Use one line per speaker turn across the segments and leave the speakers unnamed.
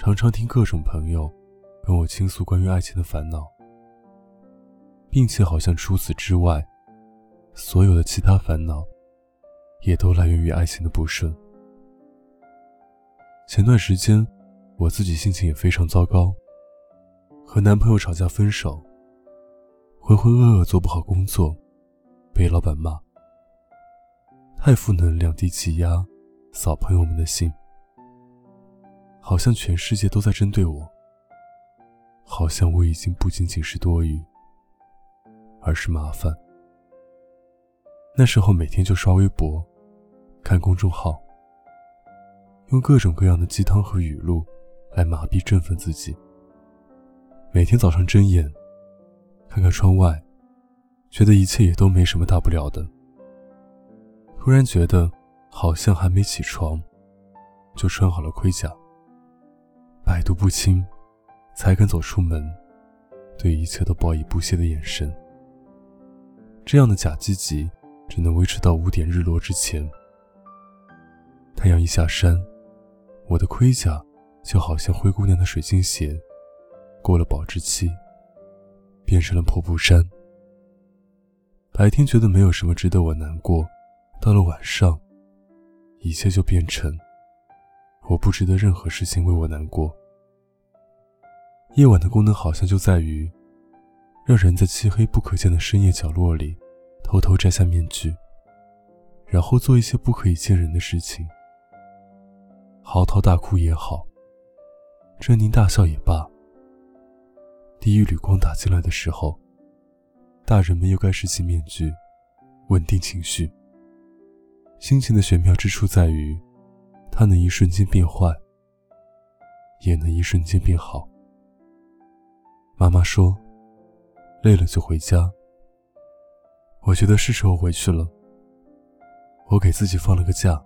常常听各种朋友跟我倾诉关于爱情的烦恼，并且好像除此之外，所有的其他烦恼也都来源于爱情的不顺。前段时间，我自己心情也非常糟糕，和男朋友吵架分手，浑浑噩噩做不好工作，被老板骂，太负能量，低气压，扫朋友们的兴。好像全世界都在针对我，好像我已经不仅仅是多余，而是麻烦。那时候每天就刷微博，看公众号，用各种各样的鸡汤和语录来麻痹振奋自己。每天早上睁眼，看看窗外，觉得一切也都没什么大不了的。突然觉得好像还没起床，就穿好了盔甲。百毒不侵，才肯走出门，对一切都报以不屑的眼神。这样的假积极，只能维持到五点日落之前。太阳一下山，我的盔甲就好像灰姑娘的水晶鞋，过了保质期，变成了破布衫。白天觉得没有什么值得我难过，到了晚上，一切就变成我不值得任何事情为我难过。夜晚的功能好像就在于，让人在漆黑不可见的深夜角落里，偷偷摘下面具，然后做一些不可以见人的事情。嚎啕大哭也好，狰狞大笑也罢。第一缕光打进来的时候，大人们又该拾起面具，稳定情绪。心情的玄妙之处在于，它能一瞬间变坏，也能一瞬间变好。妈妈说：“累了就回家。”我觉得是时候回去了。我给自己放了个假，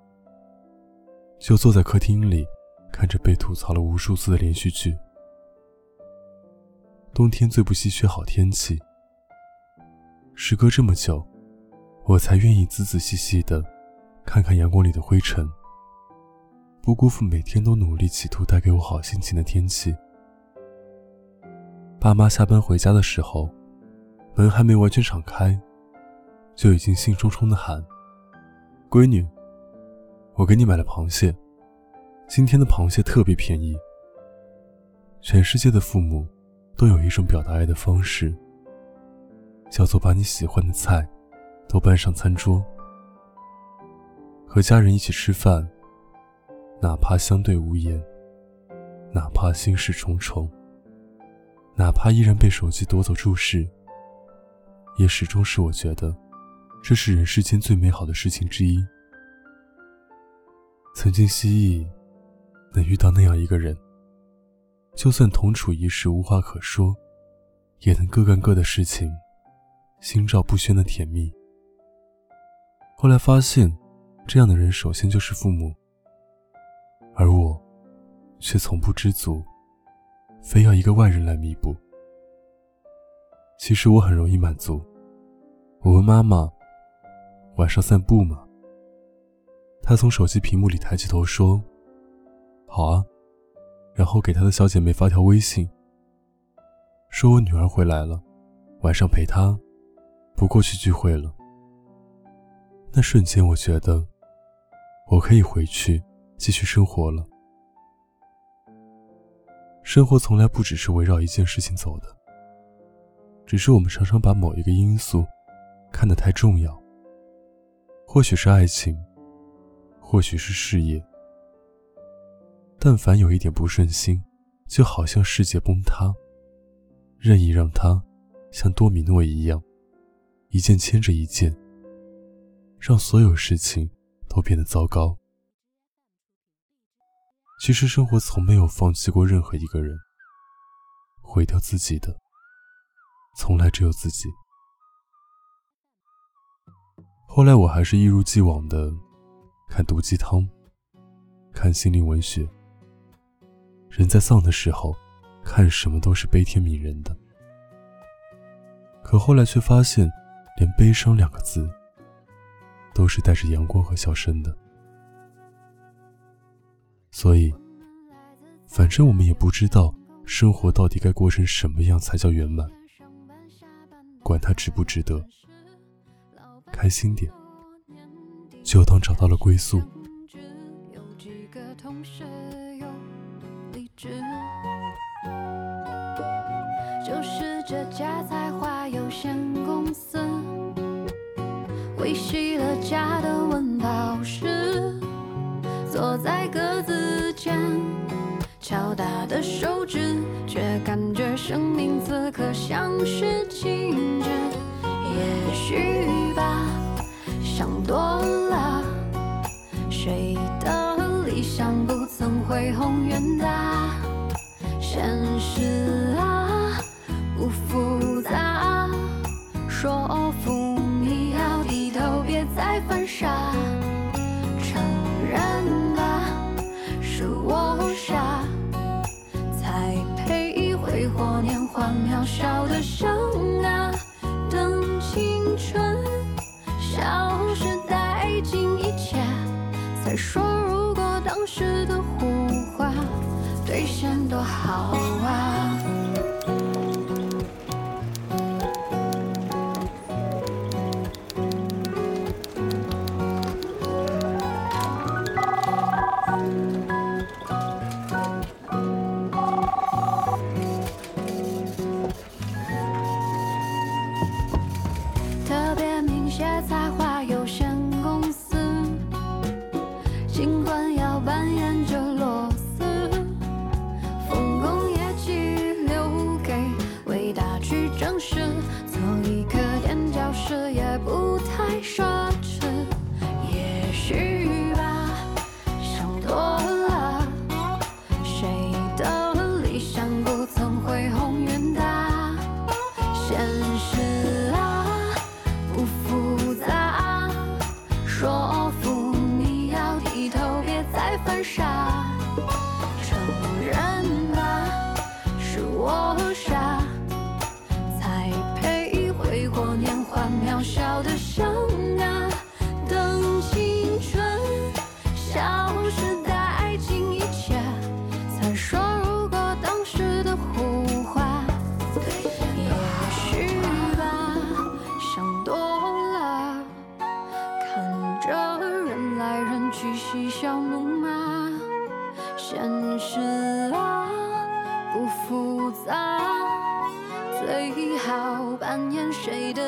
就坐在客厅里，看着被吐槽了无数次的连续剧。冬天最不稀缺好天气。时隔这么久，我才愿意仔仔细细的看看阳光里的灰尘，不辜负每天都努力企图带给我好心情的天气。爸妈下班回家的时候，门还没完全敞开，就已经兴冲冲的喊：“闺女，我给你买了螃蟹，今天的螃蟹特别便宜。”全世界的父母都有一种表达爱的方式，叫做把你喜欢的菜都搬上餐桌，和家人一起吃饭，哪怕相对无言，哪怕心事重重。哪怕依然被手机夺走注视，也始终是我觉得，这是人世间最美好的事情之一。曾经希冀能遇到那样一个人，就算同处一室无话可说，也能各干各的事情，心照不宣的甜蜜。后来发现，这样的人首先就是父母，而我，却从不知足。非要一个外人来弥补。其实我很容易满足。我问妈妈：“晚上散步吗？”她从手机屏幕里抬起头说：“好啊。”然后给她的小姐妹发条微信，说我女儿回来了，晚上陪她，不过去聚会了。那瞬间，我觉得我可以回去继续生活了。生活从来不只是围绕一件事情走的，只是我们常常把某一个因素看得太重要。或许是爱情，或许是事业。但凡有一点不顺心，就好像世界崩塌，任意让它像多米诺一样，一件牵着一件，让所有事情都变得糟糕。其实生活从没有放弃过任何一个人，毁掉自己的，从来只有自己。后来我还是一如既往的看毒鸡汤，看心灵文学。人在丧的时候，看什么都是悲天悯人的。可后来却发现，连悲伤两个字，都是带着阳光和笑声的。所以，反正我们也不知道生活到底该过成什么样才叫圆满。管它值不值得，开心点，就当找到了归宿。
就是这家才华有限公司，维系了家的温饱时，坐在格子间。的手指，却感觉生命此刻像是静止。也许吧，想多了。谁的理想不曾恢宏远大？现实啊，等啊，等青春消失殆尽一切，才说如果当时的胡话兑现多好。很傻。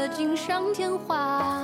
锦上添花。